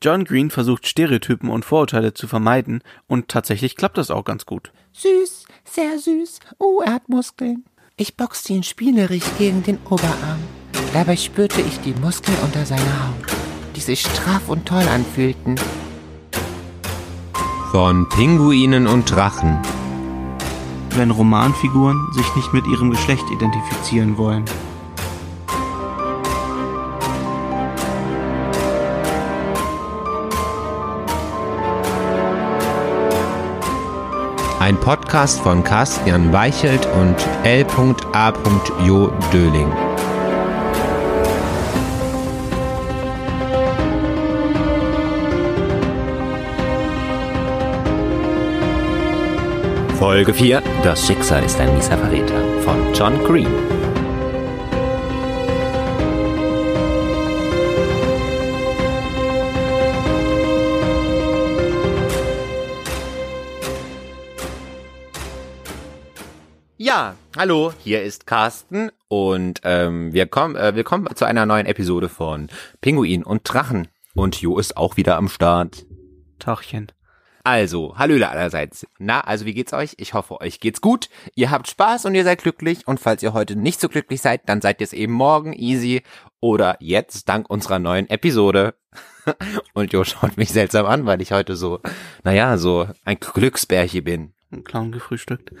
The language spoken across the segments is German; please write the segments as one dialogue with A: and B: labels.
A: John Green versucht Stereotypen und Vorurteile zu vermeiden und tatsächlich klappt das auch ganz gut.
B: Süß, sehr süß. Oh, er hat Muskeln. Ich boxte ihn spielerisch gegen den Oberarm. Dabei spürte ich die Muskeln unter seiner Haut, die sich straff und toll anfühlten.
C: Von Pinguinen und Drachen.
A: Wenn Romanfiguren sich nicht mit ihrem Geschlecht identifizieren wollen.
C: Ein Podcast von Carsten Weichelt und L.A. Jo Döling. Folge 4. Das Schicksal ist ein mieser Verräter von John Green. Ja, hallo, hier ist Carsten und ähm, wir kommen äh, wir kommen zu einer neuen Episode von Pinguin und Drachen und Jo ist auch wieder am Start.
A: Tachchen.
C: Also, Hallöle allerseits. Na, also wie geht's euch? Ich hoffe, euch geht's gut. Ihr habt Spaß und ihr seid glücklich. Und falls ihr heute nicht so glücklich seid, dann seid ihr es eben morgen easy oder jetzt dank unserer neuen Episode. und Jo schaut mich seltsam an, weil ich heute so, naja, so ein Glücksbärchen bin.
A: Ein Clown gefrühstückt.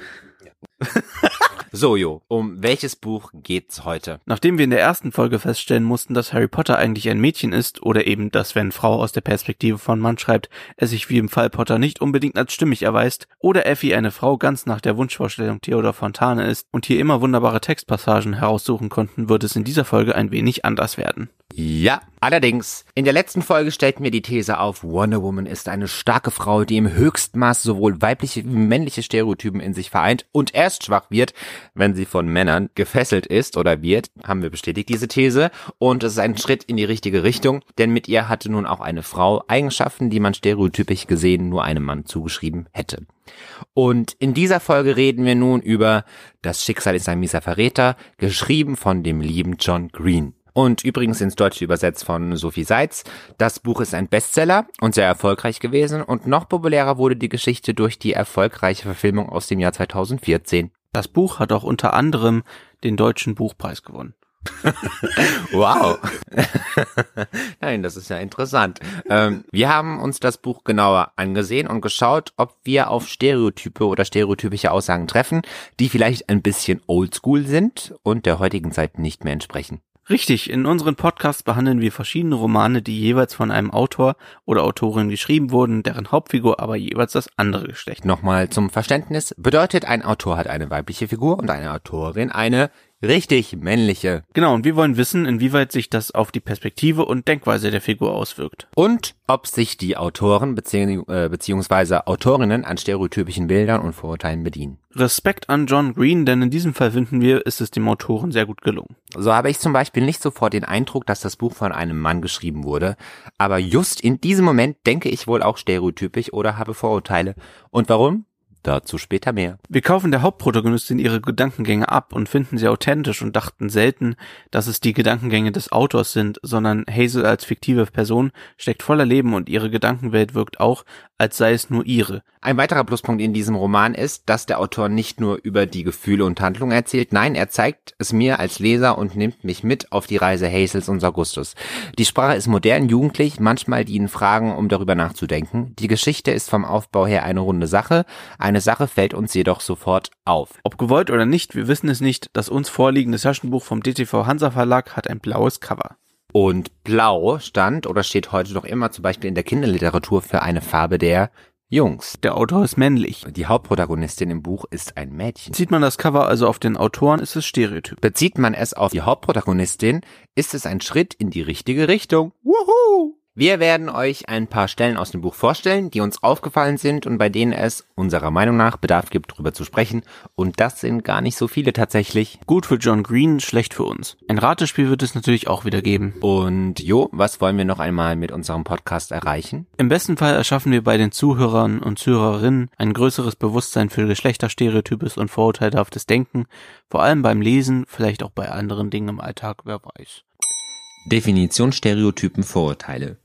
C: So, Jo, um welches Buch geht's heute?
A: Nachdem wir in der ersten Folge feststellen mussten, dass Harry Potter eigentlich ein Mädchen ist oder eben, dass wenn Frau aus der Perspektive von Mann schreibt, er sich wie im Fall Potter nicht unbedingt als stimmig erweist oder Effie eine Frau ganz nach der Wunschvorstellung Theodor Fontane ist und hier immer wunderbare Textpassagen heraussuchen konnten, wird es in dieser Folge ein wenig anders werden.
C: Ja, allerdings, in der letzten Folge stellten wir die These auf, Wonder Woman ist eine starke Frau, die im Höchstmaß sowohl weibliche wie männliche Stereotypen in sich vereint und erst schwach wird, wenn sie von Männern gefesselt ist oder wird, haben wir bestätigt diese These und es ist ein Schritt in die richtige Richtung, denn mit ihr hatte nun auch eine Frau Eigenschaften, die man stereotypisch gesehen nur einem Mann zugeschrieben hätte. Und in dieser Folge reden wir nun über Das Schicksal ist ein mieser Verräter, geschrieben von dem lieben John Green. Und übrigens ins Deutsche übersetzt von Sophie Seitz. Das Buch ist ein Bestseller und sehr erfolgreich gewesen und noch populärer wurde die Geschichte durch die erfolgreiche Verfilmung aus dem Jahr 2014.
A: Das Buch hat auch unter anderem den Deutschen Buchpreis gewonnen.
C: Wow. Nein, das ist ja interessant. Ähm, wir haben uns das Buch genauer angesehen und geschaut, ob wir auf Stereotype oder stereotypische Aussagen treffen, die vielleicht ein bisschen oldschool sind und der heutigen Zeit nicht mehr entsprechen.
A: Richtig, in unseren Podcasts behandeln wir verschiedene Romane, die jeweils von einem Autor oder Autorin geschrieben wurden, deren Hauptfigur aber jeweils das andere Geschlecht.
C: Nochmal zum Verständnis. Bedeutet, ein Autor hat eine weibliche Figur und eine Autorin eine richtig männliche.
A: Genau, und wir wollen wissen, inwieweit sich das auf die Perspektive und Denkweise der Figur auswirkt.
C: Und ob sich die Autoren bezieh äh, beziehungsweise Autorinnen an stereotypischen Bildern und Vorurteilen bedienen.
A: Respekt an John Green, denn in diesem Fall finden wir, ist es dem Autoren sehr gut gelungen.
C: So habe ich zum Beispiel nicht sofort den Eindruck, dass das Buch von einem Mann geschrieben wurde, aber just in diesem Moment denke ich wohl auch stereotypisch oder habe Vorurteile. Und warum? Dazu später mehr.
A: Wir kaufen der Hauptprotagonistin ihre Gedankengänge ab und finden sie authentisch und dachten selten, dass es die Gedankengänge des Autors sind, sondern Hazel als fiktive Person steckt voller Leben und ihre Gedankenwelt wirkt auch, als sei es nur ihre.
C: Ein weiterer Pluspunkt in diesem Roman ist, dass der Autor nicht nur über die Gefühle und Handlungen erzählt, nein, er zeigt es mir als Leser und nimmt mich mit auf die Reise Hazels und Augustus. Die Sprache ist modern, jugendlich, manchmal dienen Fragen, um darüber nachzudenken. Die Geschichte ist vom Aufbau her eine runde Sache, eine Sache fällt uns jedoch sofort auf.
A: Ob gewollt oder nicht, wir wissen es nicht, das uns vorliegende Taschenbuch vom DTV Hansa Verlag hat ein blaues Cover.
C: Und blau stand oder steht heute noch immer zum Beispiel in der Kinderliteratur für eine Farbe der Jungs.
A: Der Autor ist männlich.
C: Die Hauptprotagonistin im Buch ist ein Mädchen.
A: Zieht man das Cover also auf den Autoren, ist es Stereotyp.
C: Bezieht man es auf die Hauptprotagonistin, ist es ein Schritt in die richtige Richtung. Wuhu! Wir werden euch ein paar Stellen aus dem Buch vorstellen, die uns aufgefallen sind und bei denen es unserer Meinung nach Bedarf gibt, darüber zu sprechen. Und das sind gar nicht so viele tatsächlich.
A: Gut für John Green, schlecht für uns. Ein Ratespiel wird es natürlich auch wieder geben.
C: Und Jo, was wollen wir noch einmal mit unserem Podcast erreichen?
A: Im besten Fall erschaffen wir bei den Zuhörern und Zuhörerinnen ein größeres Bewusstsein für Geschlechterstereotypes und vorurteilhaftes Denken, vor allem beim Lesen, vielleicht auch bei anderen Dingen im Alltag, wer weiß.
C: Definition Stereotypen Vorurteile.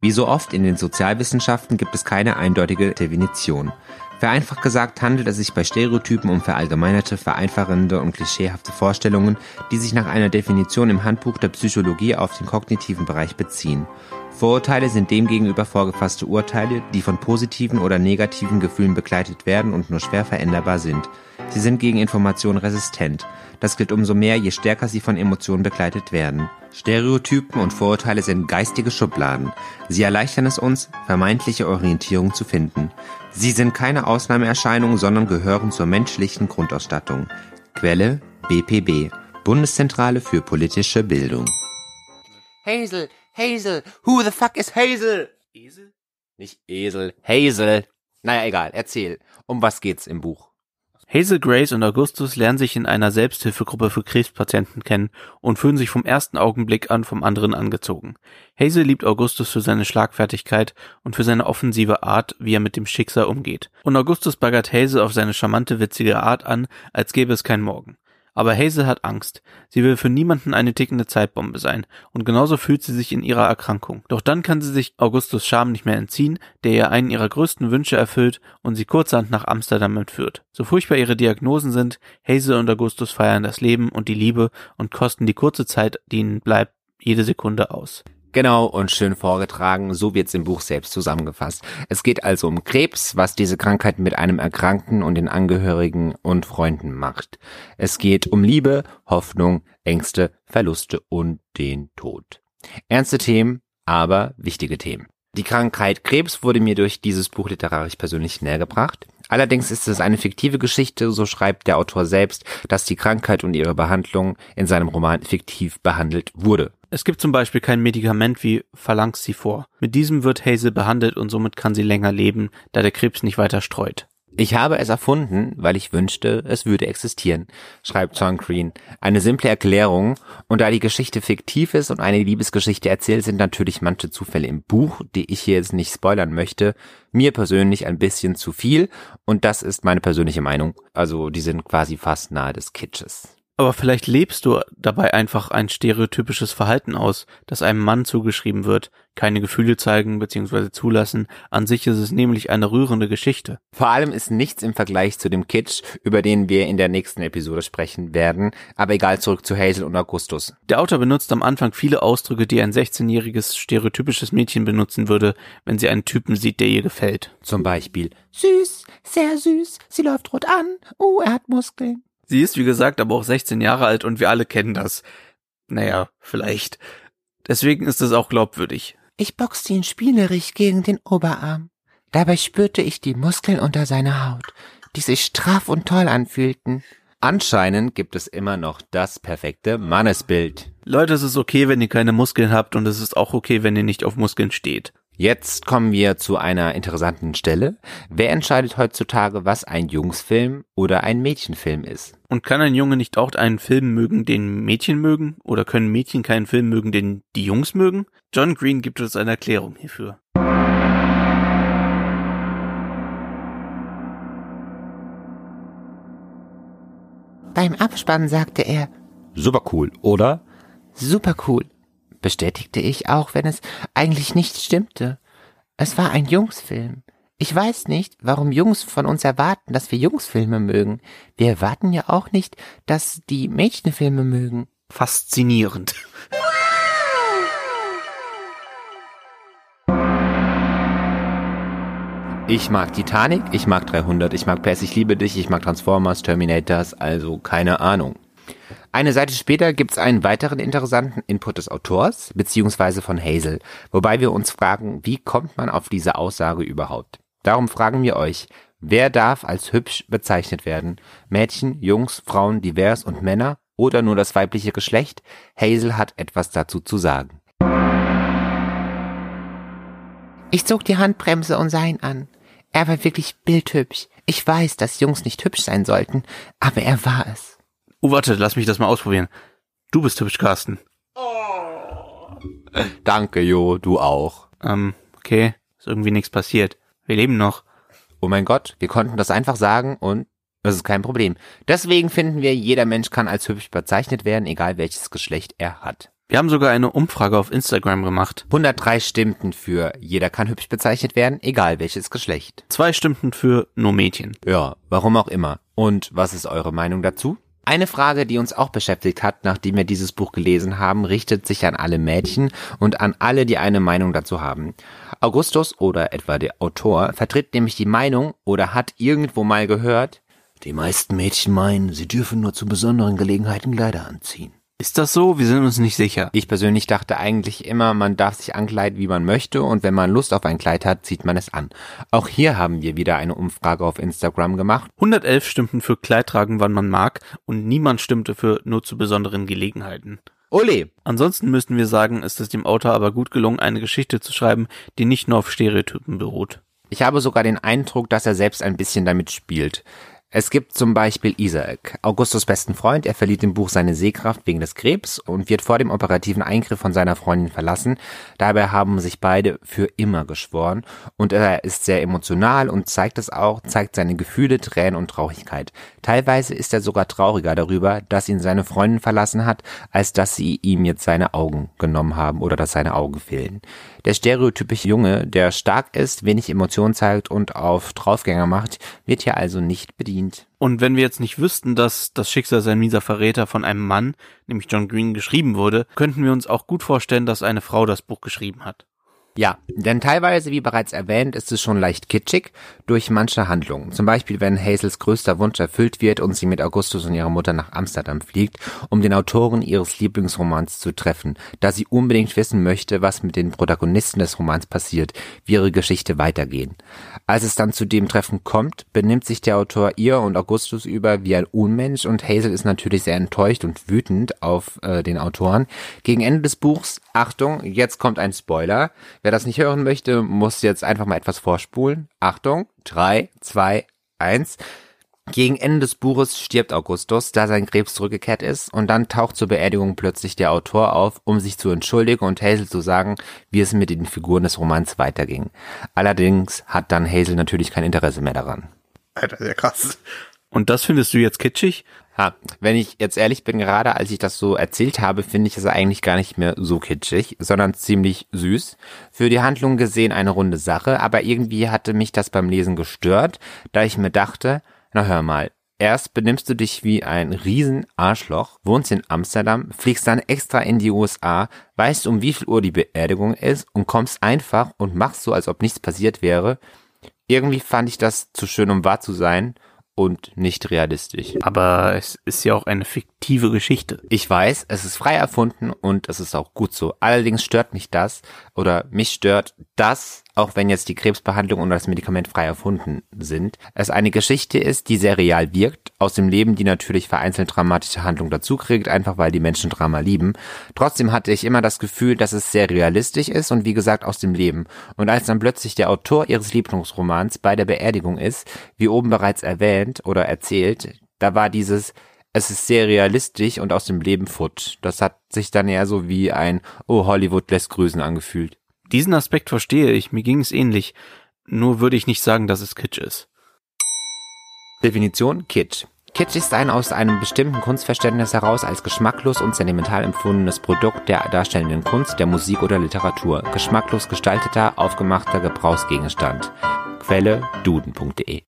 C: Wie so oft in den Sozialwissenschaften gibt es keine eindeutige Definition. Vereinfacht gesagt handelt es sich bei Stereotypen um verallgemeinerte, vereinfachende und klischeehafte Vorstellungen, die sich nach einer Definition im Handbuch der Psychologie auf den kognitiven Bereich beziehen. Vorurteile sind demgegenüber vorgefasste Urteile, die von positiven oder negativen Gefühlen begleitet werden und nur schwer veränderbar sind. Sie sind gegen Informationen resistent. Das gilt umso mehr, je stärker sie von Emotionen begleitet werden. Stereotypen und Vorurteile sind geistige Schubladen. Sie erleichtern es uns, vermeintliche Orientierung zu finden. Sie sind keine Ausnahmeerscheinung, sondern gehören zur menschlichen Grundausstattung. Quelle BPB Bundeszentrale für politische Bildung.
B: Hazel, Hazel, who the fuck is Hazel?
A: Esel?
C: Nicht Esel, Hazel. Naja, egal, erzähl. Um was geht's im Buch?
A: Hazel Grace und Augustus lernen sich in einer Selbsthilfegruppe für Krebspatienten kennen und fühlen sich vom ersten Augenblick an vom anderen angezogen. Hazel liebt Augustus für seine Schlagfertigkeit und für seine offensive Art, wie er mit dem Schicksal umgeht. Und Augustus baggert Hazel auf seine charmante, witzige Art an, als gäbe es kein Morgen. Aber Hazel hat Angst. Sie will für niemanden eine tickende Zeitbombe sein. Und genauso fühlt sie sich in ihrer Erkrankung. Doch dann kann sie sich Augustus Charme nicht mehr entziehen, der ihr einen ihrer größten Wünsche erfüllt und sie kurzerhand nach Amsterdam entführt. So furchtbar ihre Diagnosen sind, Hazel und Augustus feiern das Leben und die Liebe und kosten die kurze Zeit, die ihnen bleibt, jede Sekunde aus.
C: Genau und schön vorgetragen, so wird's im Buch selbst zusammengefasst. Es geht also um Krebs, was diese Krankheit mit einem Erkrankten und den Angehörigen und Freunden macht. Es geht um Liebe, Hoffnung, Ängste, Verluste und den Tod. Ernste Themen, aber wichtige Themen. Die Krankheit Krebs wurde mir durch dieses Buch literarisch persönlich näher gebracht. Allerdings ist es eine fiktive Geschichte, so schreibt der Autor selbst, dass die Krankheit und ihre Behandlung in seinem Roman fiktiv behandelt wurde.
A: Es gibt zum Beispiel kein Medikament wie Phalanxifor. Mit diesem wird Hazel behandelt und somit kann sie länger leben, da der Krebs nicht weiter streut.
C: Ich habe es erfunden, weil ich wünschte, es würde existieren, schreibt John Green. Eine simple Erklärung, und da die Geschichte fiktiv ist und eine Liebesgeschichte erzählt, sind natürlich manche Zufälle im Buch, die ich hier jetzt nicht spoilern möchte, mir persönlich ein bisschen zu viel, und das ist meine persönliche Meinung. Also die sind quasi fast nahe des Kitsches.
A: Aber vielleicht lebst du dabei einfach ein stereotypisches Verhalten aus, das einem Mann zugeschrieben wird, keine Gefühle zeigen bzw. zulassen, an sich ist es nämlich eine rührende Geschichte.
C: Vor allem ist nichts im Vergleich zu dem Kitsch, über den wir in der nächsten Episode sprechen werden, aber egal zurück zu Hazel und Augustus.
A: Der Autor benutzt am Anfang viele Ausdrücke, die ein 16-jähriges stereotypisches Mädchen benutzen würde, wenn sie einen Typen sieht, der ihr gefällt.
C: Zum Beispiel,
B: Süß, sehr süß, sie läuft rot an, oh, er hat Muskeln.
A: Sie ist wie gesagt aber auch 16 Jahre alt und wir alle kennen das. Naja, vielleicht. Deswegen ist es auch glaubwürdig.
B: Ich boxte ihn spielerisch gegen den Oberarm. Dabei spürte ich die Muskeln unter seiner Haut, die sich straff und toll anfühlten.
C: anscheinend gibt es immer noch das perfekte Mannesbild.
A: Leute, es ist okay, wenn ihr keine Muskeln habt und es ist auch okay, wenn ihr nicht auf Muskeln steht.
C: Jetzt kommen wir zu einer interessanten Stelle. Wer entscheidet heutzutage, was ein Jungsfilm oder ein Mädchenfilm ist?
A: Und kann ein Junge nicht auch einen Film mögen, den Mädchen mögen? Oder können Mädchen keinen Film mögen, den die Jungs mögen? John Green gibt uns eine Erklärung hierfür.
B: Beim Abspann sagte er,
C: Super cool, oder?
B: super cool, bestätigte ich, auch wenn es eigentlich nicht stimmte. Es war ein Jungsfilm. Ich weiß nicht, warum Jungs von uns erwarten, dass wir Jungsfilme mögen. Wir erwarten ja auch nicht, dass die Mädchenfilme mögen.
A: Faszinierend.
C: Ich mag Titanic, ich mag 300, ich mag PS, ich liebe dich, ich mag Transformers, Terminators, also keine Ahnung. Eine Seite später gibt's einen weiteren interessanten Input des Autors, beziehungsweise von Hazel, wobei wir uns fragen, wie kommt man auf diese Aussage überhaupt? Darum fragen wir euch, wer darf als hübsch bezeichnet werden? Mädchen, Jungs, Frauen, divers und Männer oder nur das weibliche Geschlecht? Hazel hat etwas dazu zu sagen.
B: Ich zog die Handbremse und sah ihn an. Er war wirklich bildhübsch. Ich weiß, dass Jungs nicht hübsch sein sollten, aber er war es.
A: Oh, warte, lass mich das mal ausprobieren. Du bist hübsch, Carsten.
C: Danke, Jo, du auch.
A: Ähm, okay, ist irgendwie nichts passiert. Wir leben noch.
C: Oh mein Gott, wir konnten das einfach sagen und das ist kein Problem. Deswegen finden wir, jeder Mensch kann als hübsch bezeichnet werden, egal welches Geschlecht er hat.
A: Wir haben sogar eine Umfrage auf Instagram gemacht.
C: 103 stimmten für jeder kann hübsch bezeichnet werden, egal welches Geschlecht.
A: Zwei stimmten für nur Mädchen.
C: Ja, warum auch immer. Und was ist eure Meinung dazu? Eine Frage, die uns auch beschäftigt hat, nachdem wir dieses Buch gelesen haben, richtet sich an alle Mädchen und an alle, die eine Meinung dazu haben. Augustus oder etwa der Autor vertritt nämlich die Meinung oder hat irgendwo mal gehört, die meisten Mädchen meinen, sie dürfen nur zu besonderen Gelegenheiten Kleider anziehen.
A: Ist das so? Wir sind uns nicht sicher.
C: Ich persönlich dachte eigentlich immer, man darf sich ankleiden, wie man möchte und wenn man Lust auf ein Kleid hat, zieht man es an. Auch hier haben wir wieder eine Umfrage auf Instagram gemacht.
A: 111 stimmten für Kleid tragen, wann man mag und niemand stimmte für nur zu besonderen Gelegenheiten.
C: Ole!
A: Ansonsten müssten wir sagen, ist es dem Autor aber gut gelungen, eine Geschichte zu schreiben, die nicht nur auf Stereotypen beruht.
C: Ich habe sogar den Eindruck, dass er selbst ein bisschen damit spielt. Es gibt zum Beispiel Isaac, Augustus besten Freund. Er verliert im Buch seine Sehkraft wegen des Krebs und wird vor dem operativen Eingriff von seiner Freundin verlassen. Dabei haben sich beide für immer geschworen und er ist sehr emotional und zeigt es auch, zeigt seine Gefühle, Tränen und Traurigkeit. Teilweise ist er sogar trauriger darüber, dass ihn seine Freundin verlassen hat, als dass sie ihm jetzt seine Augen genommen haben oder dass seine Augen fehlen. Der stereotypische Junge, der stark ist, wenig Emotionen zeigt und auf Draufgänger macht, wird hier also nicht bedient.
A: Und wenn wir jetzt nicht wüssten, dass das Schicksal sein mieser Verräter von einem Mann, nämlich John Green, geschrieben wurde, könnten wir uns auch gut vorstellen, dass eine Frau das Buch geschrieben hat.
C: Ja, denn teilweise, wie bereits erwähnt, ist es schon leicht kitschig durch manche Handlungen. Zum Beispiel, wenn Hazels größter Wunsch erfüllt wird und sie mit Augustus und ihrer Mutter nach Amsterdam fliegt, um den Autoren ihres Lieblingsromans zu treffen, da sie unbedingt wissen möchte, was mit den Protagonisten des Romans passiert, wie ihre Geschichte weitergehen. Als es dann zu dem Treffen kommt, benimmt sich der Autor ihr und Augustus über wie ein Unmensch und Hazel ist natürlich sehr enttäuscht und wütend auf äh, den Autoren. Gegen Ende des Buchs, Achtung, jetzt kommt ein Spoiler, Wer das nicht hören möchte, muss jetzt einfach mal etwas vorspulen. Achtung, drei, zwei, eins. Gegen Ende des Buches stirbt Augustus, da sein Krebs zurückgekehrt ist, und dann taucht zur Beerdigung plötzlich der Autor auf, um sich zu entschuldigen und Hazel zu sagen, wie es mit den Figuren des Romans weiterging. Allerdings hat dann Hazel natürlich kein Interesse mehr daran.
A: Alter, sehr krass. Und das findest du jetzt kitschig?
C: Ha, wenn ich jetzt ehrlich bin, gerade als ich das so erzählt habe, finde ich es eigentlich gar nicht mehr so kitschig, sondern ziemlich süß. Für die Handlung gesehen eine runde Sache, aber irgendwie hatte mich das beim Lesen gestört, da ich mir dachte, na hör mal, erst benimmst du dich wie ein Riesenarschloch, wohnst in Amsterdam, fliegst dann extra in die USA, weißt um wie viel Uhr die Beerdigung ist und kommst einfach und machst so, als ob nichts passiert wäre. Irgendwie fand ich das zu schön, um wahr zu sein und nicht realistisch.
A: Aber es ist ja auch eine fiktive Geschichte.
C: Ich weiß, es ist frei erfunden und es ist auch gut so. Allerdings stört mich das oder mich stört, dass auch wenn jetzt die Krebsbehandlung und das Medikament frei erfunden sind, es eine Geschichte ist, die sehr real wirkt, aus dem Leben, die natürlich vereinzelt dramatische Handlung dazukriegt, einfach weil die Menschen Drama lieben. Trotzdem hatte ich immer das Gefühl, dass es sehr realistisch ist und wie gesagt aus dem Leben. Und als dann plötzlich der Autor ihres Lieblingsromans bei der Beerdigung ist, wie oben bereits erwähnt oder erzählt, da war dieses es ist sehr realistisch und aus dem Leben futsch. Das hat sich dann eher so wie ein Oh, Hollywood lässt grüßen angefühlt.
A: Diesen Aspekt verstehe ich, mir ging es ähnlich, nur würde ich nicht sagen, dass es Kitsch ist.
C: Definition Kitsch. Kitsch ist ein aus einem bestimmten Kunstverständnis heraus als geschmacklos und sentimental empfundenes Produkt der darstellenden Kunst, der Musik oder Literatur. Geschmacklos gestalteter, aufgemachter Gebrauchsgegenstand. Quelle duden.de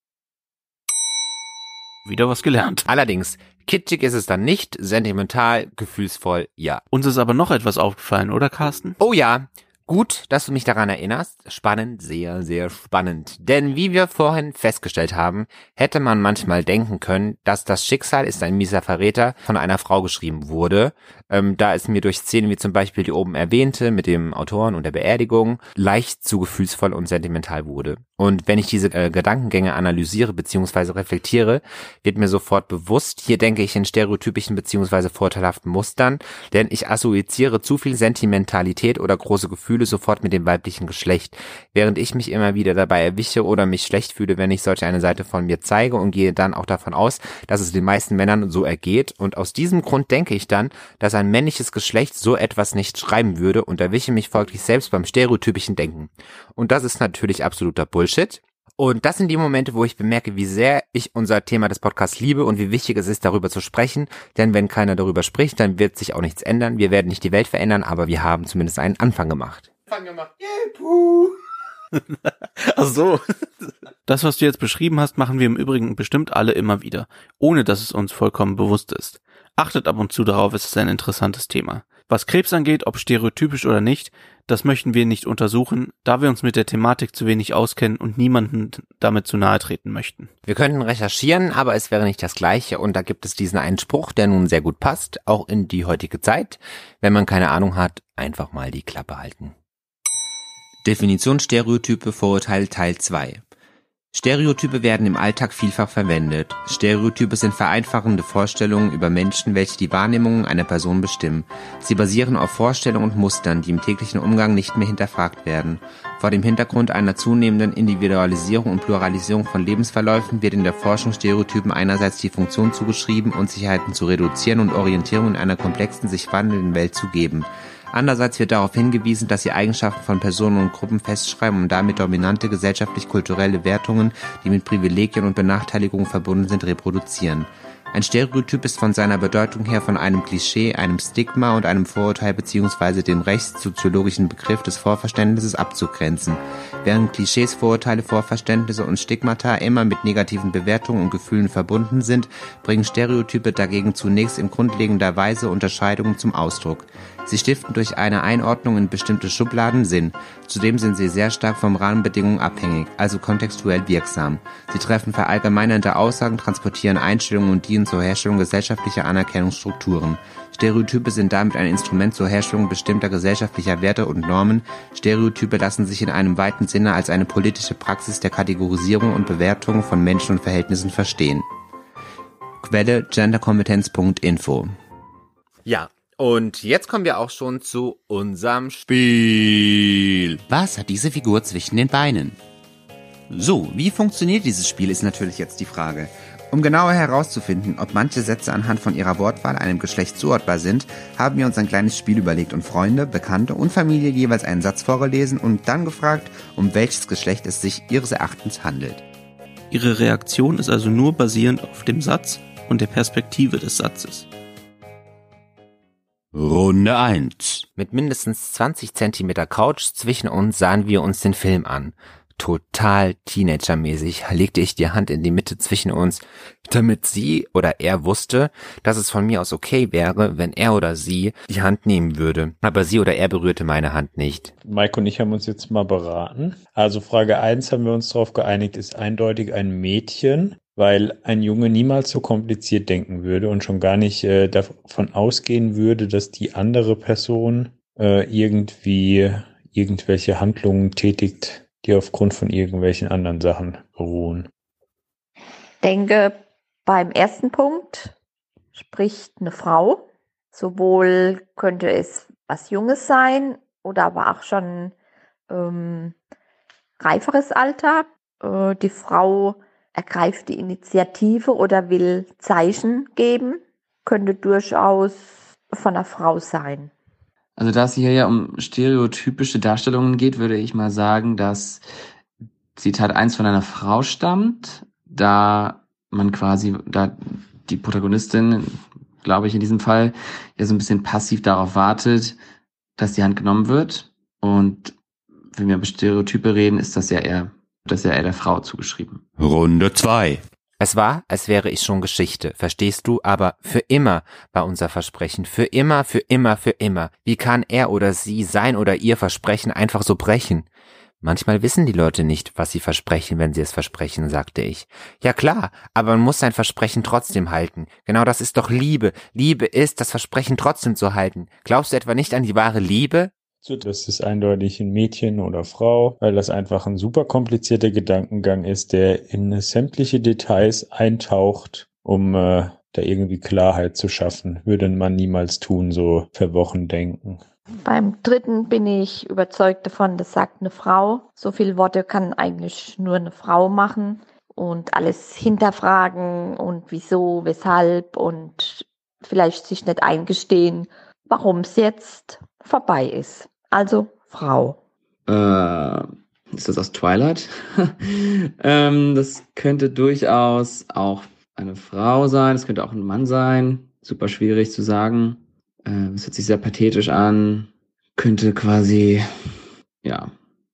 A: Wieder was gelernt.
C: Allerdings, kitschig ist es dann nicht, sentimental, gefühlsvoll, ja.
A: Uns ist aber noch etwas aufgefallen, oder Carsten?
C: Oh ja, Gut, dass du mich daran erinnerst. Spannend, sehr, sehr spannend. Denn wie wir vorhin festgestellt haben, hätte man manchmal denken können, dass das Schicksal ist ein mieser Verräter von einer Frau geschrieben wurde, ähm, da es mir durch Szenen wie zum Beispiel die oben erwähnte mit dem Autoren und der Beerdigung leicht zu gefühlsvoll und sentimental wurde. Und wenn ich diese äh, Gedankengänge analysiere bzw. reflektiere, wird mir sofort bewusst, hier denke ich in stereotypischen bzw. vorteilhaften Mustern, denn ich assoziiere zu viel Sentimentalität oder große Gefühle sofort mit dem weiblichen Geschlecht, während ich mich immer wieder dabei erwische oder mich schlecht fühle, wenn ich solch eine Seite von mir zeige und gehe dann auch davon aus, dass es den meisten Männern so ergeht und aus diesem Grund denke ich dann, dass ein männliches Geschlecht so etwas nicht schreiben würde und erwische mich folglich selbst beim stereotypischen Denken. Und das ist natürlich absoluter Bullshit. Und das sind die Momente, wo ich bemerke, wie sehr ich unser Thema des Podcasts liebe und wie wichtig es ist, darüber zu sprechen. Denn wenn keiner darüber spricht, dann wird sich auch nichts ändern. Wir werden nicht die Welt verändern, aber wir haben zumindest einen Anfang gemacht. Anfang gemacht.
A: Yeah, puh. Ach so. Das, was du jetzt beschrieben hast, machen wir im Übrigen bestimmt alle immer wieder, ohne dass es uns vollkommen bewusst ist. Achtet ab und zu darauf, es ist ein interessantes Thema. Was Krebs angeht, ob stereotypisch oder nicht, das möchten wir nicht untersuchen, da wir uns mit der Thematik zu wenig auskennen und niemanden damit zu nahe treten möchten.
C: Wir könnten recherchieren, aber es wäre nicht das Gleiche und da gibt es diesen einen Spruch, der nun sehr gut passt, auch in die heutige Zeit. Wenn man keine Ahnung hat, einfach mal die Klappe halten. Definition Stereotype Vorurteil Teil 2 Stereotype werden im Alltag vielfach verwendet. Stereotype sind vereinfachende Vorstellungen über Menschen, welche die Wahrnehmung einer Person bestimmen. Sie basieren auf Vorstellungen und Mustern, die im täglichen Umgang nicht mehr hinterfragt werden. Vor dem Hintergrund einer zunehmenden Individualisierung und Pluralisierung von Lebensverläufen wird in der Forschung Stereotypen einerseits die Funktion zugeschrieben, Unsicherheiten zu reduzieren und Orientierung in einer komplexen, sich wandelnden Welt zu geben. Andererseits wird darauf hingewiesen, dass sie Eigenschaften von Personen und Gruppen festschreiben und damit dominante gesellschaftlich-kulturelle Wertungen, die mit Privilegien und Benachteiligungen verbunden sind, reproduzieren. Ein Stereotyp ist von seiner Bedeutung her von einem Klischee, einem Stigma und einem Vorurteil bzw. dem rechtssoziologischen Begriff des Vorverständnisses abzugrenzen. Während Klischees, Vorurteile, Vorverständnisse und Stigmata immer mit negativen Bewertungen und Gefühlen verbunden sind, bringen Stereotype dagegen zunächst in grundlegender Weise Unterscheidungen zum Ausdruck. Sie stiften durch eine Einordnung in bestimmte Schubladen Sinn. Zudem sind sie sehr stark von Rahmenbedingungen abhängig, also kontextuell wirksam. Sie treffen verallgemeinernde Aussagen, transportieren Einstellungen und dienen zur Herstellung gesellschaftlicher Anerkennungsstrukturen. Stereotype sind damit ein Instrument zur Herstellung bestimmter gesellschaftlicher Werte und Normen. Stereotype lassen sich in einem weiten Sinne als eine politische Praxis der Kategorisierung und Bewertung von Menschen und Verhältnissen verstehen. Quelle genderkompetenz.info Ja, und jetzt kommen wir auch schon zu unserem Spiel.
B: Was hat diese Figur zwischen den Beinen?
C: So, wie funktioniert dieses Spiel, ist natürlich jetzt die Frage. Um genauer herauszufinden, ob manche Sätze anhand von ihrer Wortwahl einem Geschlecht zuordbar sind, haben wir uns ein kleines Spiel überlegt und Freunde, Bekannte und Familie jeweils einen Satz vorgelesen und dann gefragt, um welches Geschlecht es sich ihres Erachtens handelt.
A: Ihre Reaktion ist also nur basierend auf dem Satz und der Perspektive des Satzes.
B: Runde 1.
C: Mit mindestens 20 Zentimeter Couch zwischen uns sahen wir uns den Film an. Total teenagermäßig legte ich die Hand in die Mitte zwischen uns, damit sie oder er wusste, dass es von mir aus okay wäre, wenn er oder sie die Hand nehmen würde. Aber sie oder er berührte meine Hand nicht.
D: Mike und ich haben uns jetzt mal beraten. Also Frage 1 haben wir uns darauf geeinigt, ist eindeutig ein Mädchen weil ein Junge niemals so kompliziert denken würde und schon gar nicht äh, davon ausgehen würde, dass die andere Person äh, irgendwie irgendwelche Handlungen tätigt, die aufgrund von irgendwelchen anderen Sachen beruhen.
E: Denke, beim ersten Punkt spricht eine Frau. Sowohl könnte es was Junges sein oder aber auch schon ähm, reiferes Alter. Äh, die Frau ergreift die Initiative oder will Zeichen geben, könnte durchaus von einer Frau sein.
F: Also da es hier ja um stereotypische Darstellungen geht, würde ich mal sagen, dass Zitat 1 von einer Frau stammt, da man quasi, da die Protagonistin, glaube ich in diesem Fall, ja so ein bisschen passiv darauf wartet, dass die Hand genommen wird. Und wenn wir über Stereotype reden, ist das ja eher das ist ja eher der Frau zugeschrieben.
B: Runde zwei.
C: Es war, als wäre ich schon Geschichte, verstehst du? Aber für immer war unser Versprechen. Für immer, für immer, für immer. Wie kann er oder sie sein oder ihr Versprechen einfach so brechen? Manchmal wissen die Leute nicht, was sie versprechen, wenn sie es versprechen, sagte ich. Ja klar, aber man muss sein Versprechen trotzdem halten. Genau das ist doch Liebe. Liebe ist, das Versprechen trotzdem zu halten. Glaubst du etwa nicht an die wahre Liebe?
D: Das ist eindeutig ein Mädchen oder Frau, weil das einfach ein super komplizierter Gedankengang ist, der in sämtliche Details eintaucht, um äh, da irgendwie Klarheit zu schaffen. Würde man niemals tun, so für Wochen denken.
E: Beim dritten bin ich überzeugt davon, das sagt eine Frau. So viele Worte kann eigentlich nur eine Frau machen und alles hinterfragen und wieso, weshalb und vielleicht sich nicht eingestehen, warum es jetzt vorbei ist. Also Frau.
F: Äh, Ist das aus Twilight? ähm, das könnte durchaus auch eine Frau sein, es könnte auch ein Mann sein. Super schwierig zu sagen. Äh, es hört sich sehr pathetisch an. Könnte quasi, ja,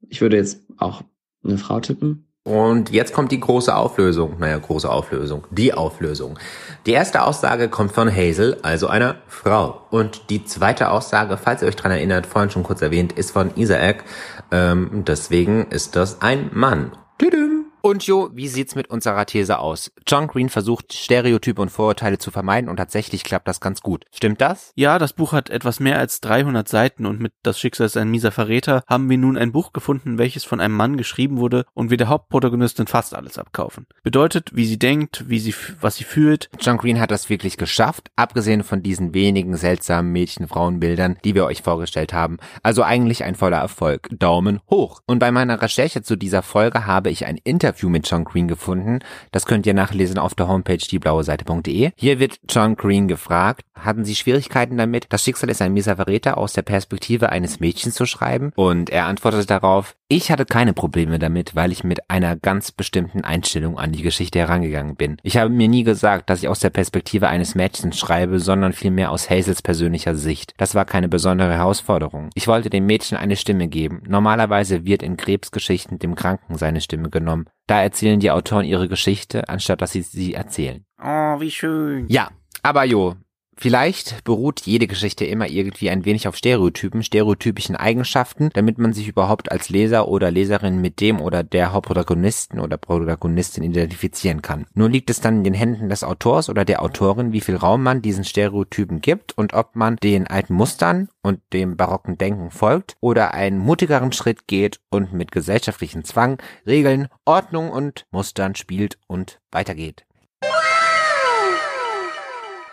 F: ich würde jetzt auch eine Frau tippen.
C: Und jetzt kommt die große Auflösung. Naja, große Auflösung. Die Auflösung. Die erste Aussage kommt von Hazel, also einer Frau. Und die zweite Aussage, falls ihr euch dran erinnert, vorhin schon kurz erwähnt, ist von Isaac. Ähm, deswegen ist das ein Mann. Tüdüm. Und Jo, wie sieht's mit unserer These aus? John Green versucht, Stereotype und Vorurteile zu vermeiden und tatsächlich klappt das ganz gut. Stimmt das?
A: Ja, das Buch hat etwas mehr als 300 Seiten und mit Das Schicksal ist ein mieser Verräter haben wir nun ein Buch gefunden, welches von einem Mann geschrieben wurde und wir der Hauptprotagonistin fast alles abkaufen. Bedeutet, wie sie denkt, wie sie, was sie fühlt.
C: John Green hat das wirklich geschafft, abgesehen von diesen wenigen seltsamen Mädchen-Frauenbildern, die wir euch vorgestellt haben. Also eigentlich ein voller Erfolg. Daumen hoch. Und bei meiner Recherche zu dieser Folge habe ich ein Interview Interview mit John Green gefunden. Das könnt ihr nachlesen auf der Homepage dieblaueseite.de. Hier wird John Green gefragt, hatten Sie Schwierigkeiten damit, das Schicksal ist ein mieser Verräter aus der Perspektive eines Mädchens zu schreiben? Und er antwortete darauf, ich hatte keine Probleme damit, weil ich mit einer ganz bestimmten Einstellung an die Geschichte herangegangen bin. Ich habe mir nie gesagt, dass ich aus der Perspektive eines Mädchens schreibe, sondern vielmehr aus Hazels persönlicher Sicht. Das war keine besondere Herausforderung. Ich wollte dem Mädchen eine Stimme geben. Normalerweise wird in Krebsgeschichten dem Kranken seine Stimme genommen. Da erzählen die Autoren ihre Geschichte, anstatt dass sie sie erzählen.
A: Oh, wie schön.
C: Ja, aber jo, Vielleicht beruht jede Geschichte immer irgendwie ein wenig auf Stereotypen, stereotypischen Eigenschaften, damit man sich überhaupt als Leser oder Leserin mit dem oder der Hauptprotagonisten oder Protagonistin identifizieren kann. Nur liegt es dann in den Händen des Autors oder der Autorin, wie viel Raum man diesen Stereotypen gibt und ob man den alten Mustern und dem barocken Denken folgt oder einen mutigeren Schritt geht und mit gesellschaftlichen Zwang, Regeln, Ordnung und Mustern spielt und weitergeht.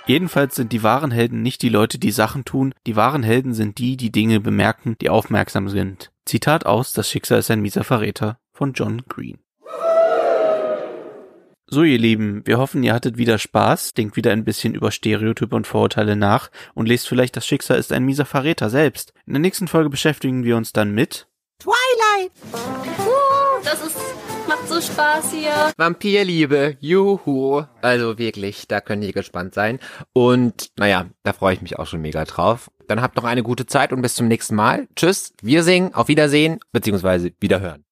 A: Jedenfalls sind die wahren Helden nicht die Leute, die Sachen tun, die wahren Helden sind die, die Dinge bemerken, die aufmerksam sind. Zitat aus Das Schicksal ist ein mieser Verräter von John Green. So ihr Lieben, wir hoffen, ihr hattet wieder Spaß, denkt wieder ein bisschen über Stereotype und Vorurteile nach und lest vielleicht Das Schicksal ist ein mieser Verräter selbst. In der nächsten Folge beschäftigen wir uns dann mit
B: Twilight!
G: Uh, das ist macht so Spaß hier.
C: Vampirliebe, juhu. Also wirklich, da könnt ihr gespannt sein. Und naja, da freue ich mich auch schon mega drauf. Dann habt noch eine gute Zeit und bis zum nächsten Mal. Tschüss, wir singen, auf Wiedersehen, beziehungsweise Wiederhören.